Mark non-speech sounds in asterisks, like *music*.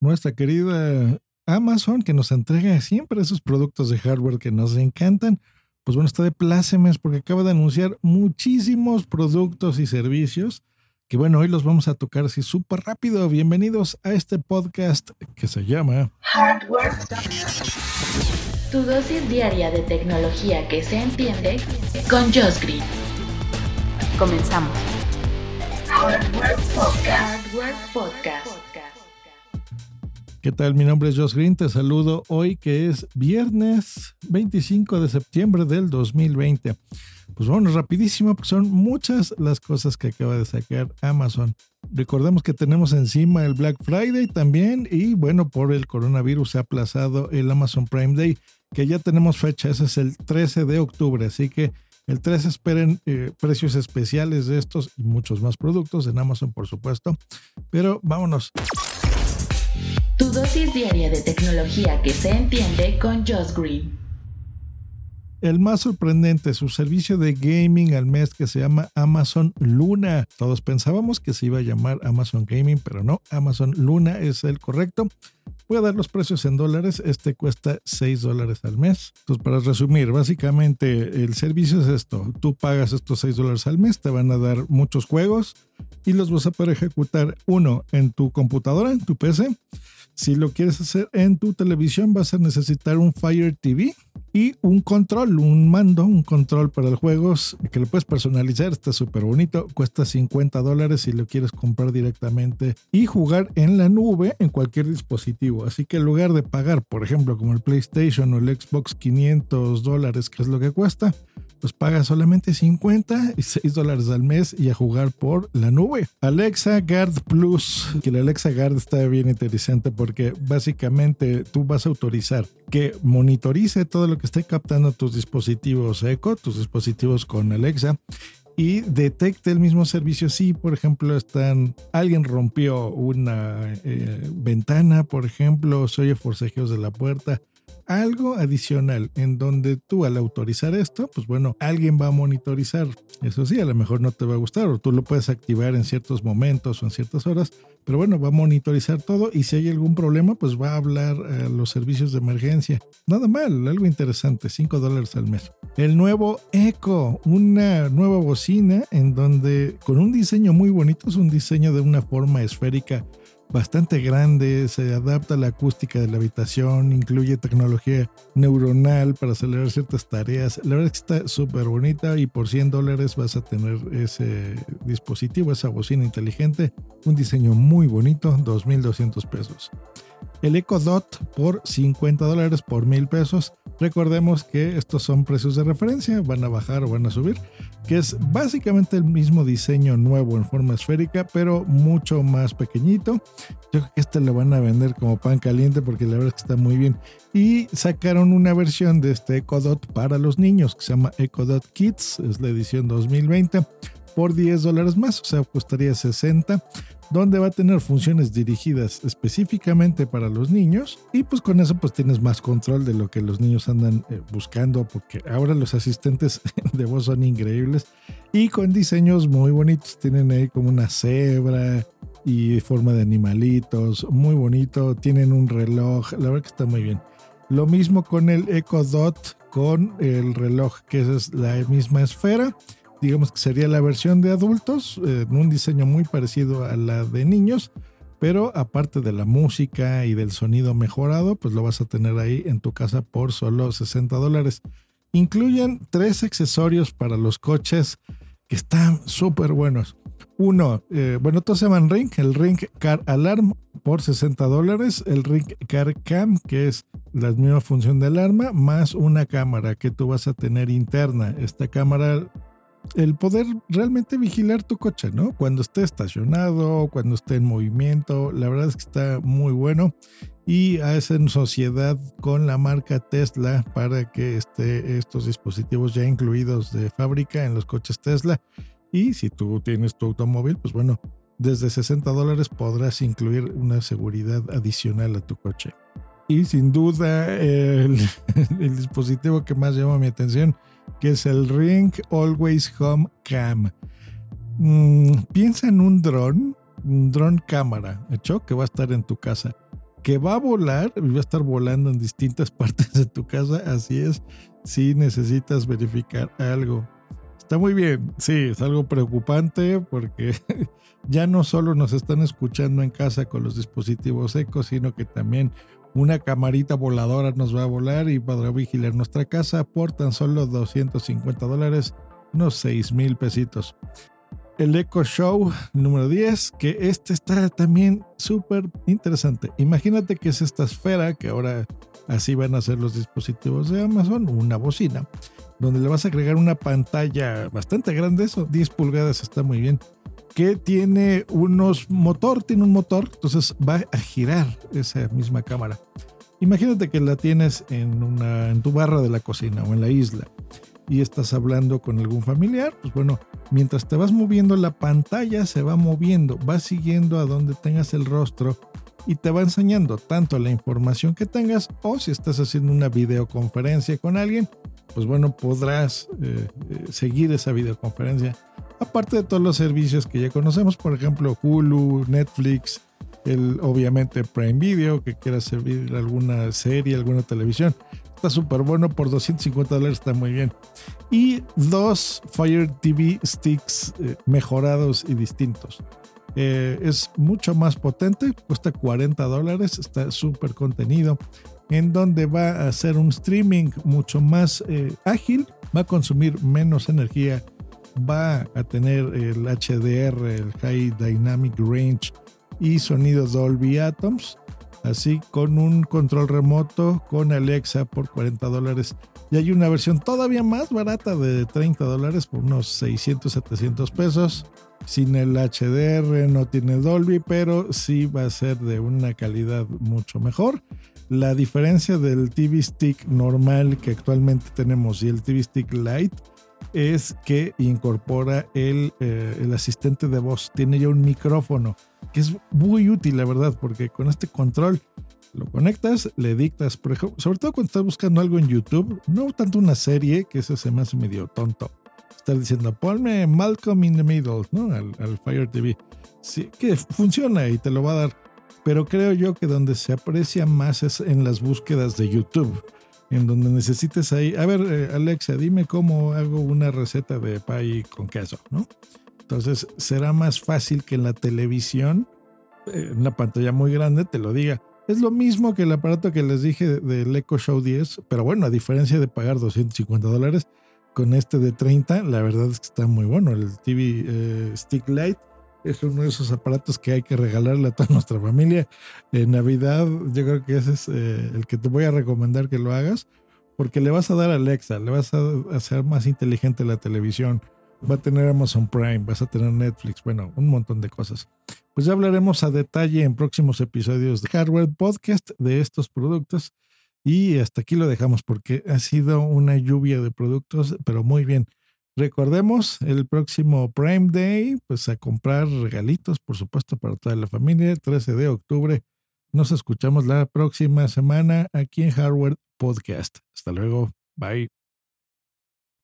nuestra querida Amazon que nos entrega siempre esos productos de hardware que nos encantan. Pues bueno, está de plácemes porque acaba de anunciar muchísimos productos y servicios que bueno, hoy los vamos a tocar así súper rápido. Bienvenidos a este podcast que se llama Hardware. Tu dosis diaria de tecnología que se entiende con Josh Green. Comenzamos. Hardware Podcast. ¿Qué tal? Mi nombre es Josh Green. Te saludo hoy que es viernes 25 de septiembre del 2020. Pues bueno, rapidísimo, porque son muchas las cosas que acaba de sacar Amazon. Recordemos que tenemos encima el Black Friday también y bueno, por el coronavirus se ha aplazado el Amazon Prime Day, que ya tenemos fecha, ese es el 13 de octubre, así que el 13 esperen eh, precios especiales de estos y muchos más productos en Amazon, por supuesto. Pero vámonos. Tu dosis diaria de tecnología que se entiende con Josh Green. El más sorprendente, su servicio de gaming al mes que se llama Amazon Luna. Todos pensábamos que se iba a llamar Amazon Gaming, pero no, Amazon Luna es el correcto. Voy a dar los precios en dólares. Este cuesta 6 dólares al mes. Entonces, para resumir, básicamente el servicio es esto. Tú pagas estos 6 dólares al mes, te van a dar muchos juegos y los vas a poder ejecutar uno en tu computadora, en tu PC. Si lo quieres hacer en tu televisión, vas a necesitar un Fire TV y un control, un mando, un control para el juego que le puedes personalizar. Está súper bonito. Cuesta 50 dólares si lo quieres comprar directamente y jugar en la nube en cualquier dispositivo. Así que en lugar de pagar, por ejemplo, como el PlayStation o el Xbox 500 dólares, que es lo que cuesta, pues paga solamente 50 y 6 dólares al mes y a jugar por la nube. Alexa Guard Plus, que la Alexa Guard está bien interesante porque básicamente tú vas a autorizar que monitorice todo lo que esté captando tus dispositivos Echo, tus dispositivos con Alexa y detecte el mismo servicio si, por ejemplo, están alguien rompió una eh, ventana, por ejemplo, se oye forcejeos de la puerta algo adicional en donde tú al autorizar esto, pues bueno, alguien va a monitorizar. Eso sí, a lo mejor no te va a gustar o tú lo puedes activar en ciertos momentos o en ciertas horas, pero bueno, va a monitorizar todo y si hay algún problema, pues va a hablar a los servicios de emergencia. Nada mal, algo interesante, 5 dólares al mes. El nuevo Echo, una nueva bocina en donde con un diseño muy bonito, es un diseño de una forma esférica bastante grande, se adapta a la acústica de la habitación, incluye tecnología neuronal para acelerar ciertas tareas. La verdad es que está súper bonita y por 100 dólares vas a tener ese dispositivo, esa bocina inteligente, un diseño muy bonito, 2.200 pesos. El Echo Dot por 50 dólares por 1000 pesos. Recordemos que estos son precios de referencia, van a bajar o van a subir, que es básicamente el mismo diseño nuevo en forma esférica, pero mucho más pequeñito. Yo creo que este lo van a vender como pan caliente porque la verdad es que está muy bien. Y sacaron una versión de este Echo Dot para los niños que se llama Echo Dot Kids, es la edición 2020 por 10 dólares más, o sea, costaría 60 donde va a tener funciones dirigidas específicamente para los niños y pues con eso pues tienes más control de lo que los niños andan eh, buscando porque ahora los asistentes *laughs* de voz son increíbles y con diseños muy bonitos, tienen ahí como una cebra y forma de animalitos, muy bonito, tienen un reloj, la verdad que está muy bien. Lo mismo con el Echo Dot, con el reloj que es la misma esfera digamos que sería la versión de adultos, en un diseño muy parecido a la de niños, pero aparte de la música y del sonido mejorado, pues lo vas a tener ahí en tu casa por solo 60 dólares. Incluyen tres accesorios para los coches que están súper buenos. Uno, eh, bueno, todos se llaman Ring, el Ring Car Alarm por 60 dólares, el Ring Car Cam, que es la misma función de alarma, más una cámara que tú vas a tener interna. Esta cámara el poder realmente vigilar tu coche, ¿no? Cuando esté estacionado, cuando esté en movimiento, la verdad es que está muy bueno y hacen sociedad con la marca Tesla para que esté estos dispositivos ya incluidos de fábrica en los coches Tesla. Y si tú tienes tu automóvil, pues bueno, desde 60 dólares podrás incluir una seguridad adicional a tu coche. Y sin duda el, *laughs* el dispositivo que más llama mi atención que es el Ring Always Home Cam. Mm, piensa en un dron, un dron cámara, hecho que va a estar en tu casa. que va a volar y va a estar volando en distintas *laughs* partes de tu casa. Así es, si necesitas verificar algo. Está muy bien, sí, es algo preocupante porque *laughs* ya no solo nos están escuchando en casa con los dispositivos ecos, sino que también una camarita voladora nos va a volar y podrá vigilar nuestra casa por tan solo 250 dólares, unos 6 mil pesitos. El Echo Show número 10, que este está también súper interesante. Imagínate que es esta esfera, que ahora así van a ser los dispositivos de Amazon, una bocina, donde le vas a agregar una pantalla bastante grande, eso 10 pulgadas está muy bien, que tiene unos motor, tiene un motor, entonces va a girar esa misma cámara. Imagínate que la tienes en, una, en tu barra de la cocina o en la isla y estás hablando con algún familiar, pues bueno, mientras te vas moviendo la pantalla se va moviendo, va siguiendo a donde tengas el rostro y te va enseñando tanto la información que tengas o si estás haciendo una videoconferencia con alguien, pues bueno, podrás eh, eh, seguir esa videoconferencia. Aparte de todos los servicios que ya conocemos, por ejemplo, Hulu, Netflix, el obviamente Prime Video, que quieras servir alguna serie, alguna televisión. Está súper bueno, por 250 dólares está muy bien. Y dos Fire TV Sticks eh, mejorados y distintos. es mucho más potente, cuesta 40 dólares, está súper contenido en donde va a hacer un streaming mucho más eh, ágil, va a consumir menos energía, va a tener el HDR, el High Dynamic Range y sonidos Dolby Atoms, así con un control remoto con Alexa por 40 dólares. Y hay una versión todavía más barata de 30 dólares por unos 600, 700 pesos. Sin el HDR, no tiene Dolby, pero sí va a ser de una calidad mucho mejor. La diferencia del TV Stick normal que actualmente tenemos y el TV Stick Lite es que incorpora el, eh, el, asistente de voz. Tiene ya un micrófono que es muy útil, la verdad, porque con este control lo conectas, le dictas, por sobre todo cuando estás buscando algo en YouTube, no tanto una serie, que eso se me hace medio tonto. Estar diciendo, ponme Malcolm in the Middle, ¿no? Al, al Fire TV. Sí, que funciona y te lo va a dar pero creo yo que donde se aprecia más es en las búsquedas de YouTube, en donde necesites ahí, a ver, eh, Alexa, dime cómo hago una receta de pay con queso, ¿no? Entonces será más fácil que en la televisión, eh, en una pantalla muy grande, te lo diga. Es lo mismo que el aparato que les dije del Echo Show 10, pero bueno, a diferencia de pagar 250 dólares, con este de 30, la verdad es que está muy bueno. El TV eh, Stick Light es uno de esos aparatos que hay que regalarle a toda *laughs* nuestra familia. En Navidad, yo creo que ese es eh, el que te voy a recomendar que lo hagas, porque le vas a dar a Alexa, le vas a hacer más inteligente la televisión, va a tener Amazon Prime, vas a tener Netflix, bueno, un montón de cosas. Pues ya hablaremos a detalle en próximos episodios de Hardware Podcast de estos productos. Y hasta aquí lo dejamos porque ha sido una lluvia de productos, pero muy bien. Recordemos el próximo Prime Day, pues a comprar regalitos, por supuesto, para toda la familia, 13 de octubre. Nos escuchamos la próxima semana aquí en Hardware Podcast. Hasta luego. Bye.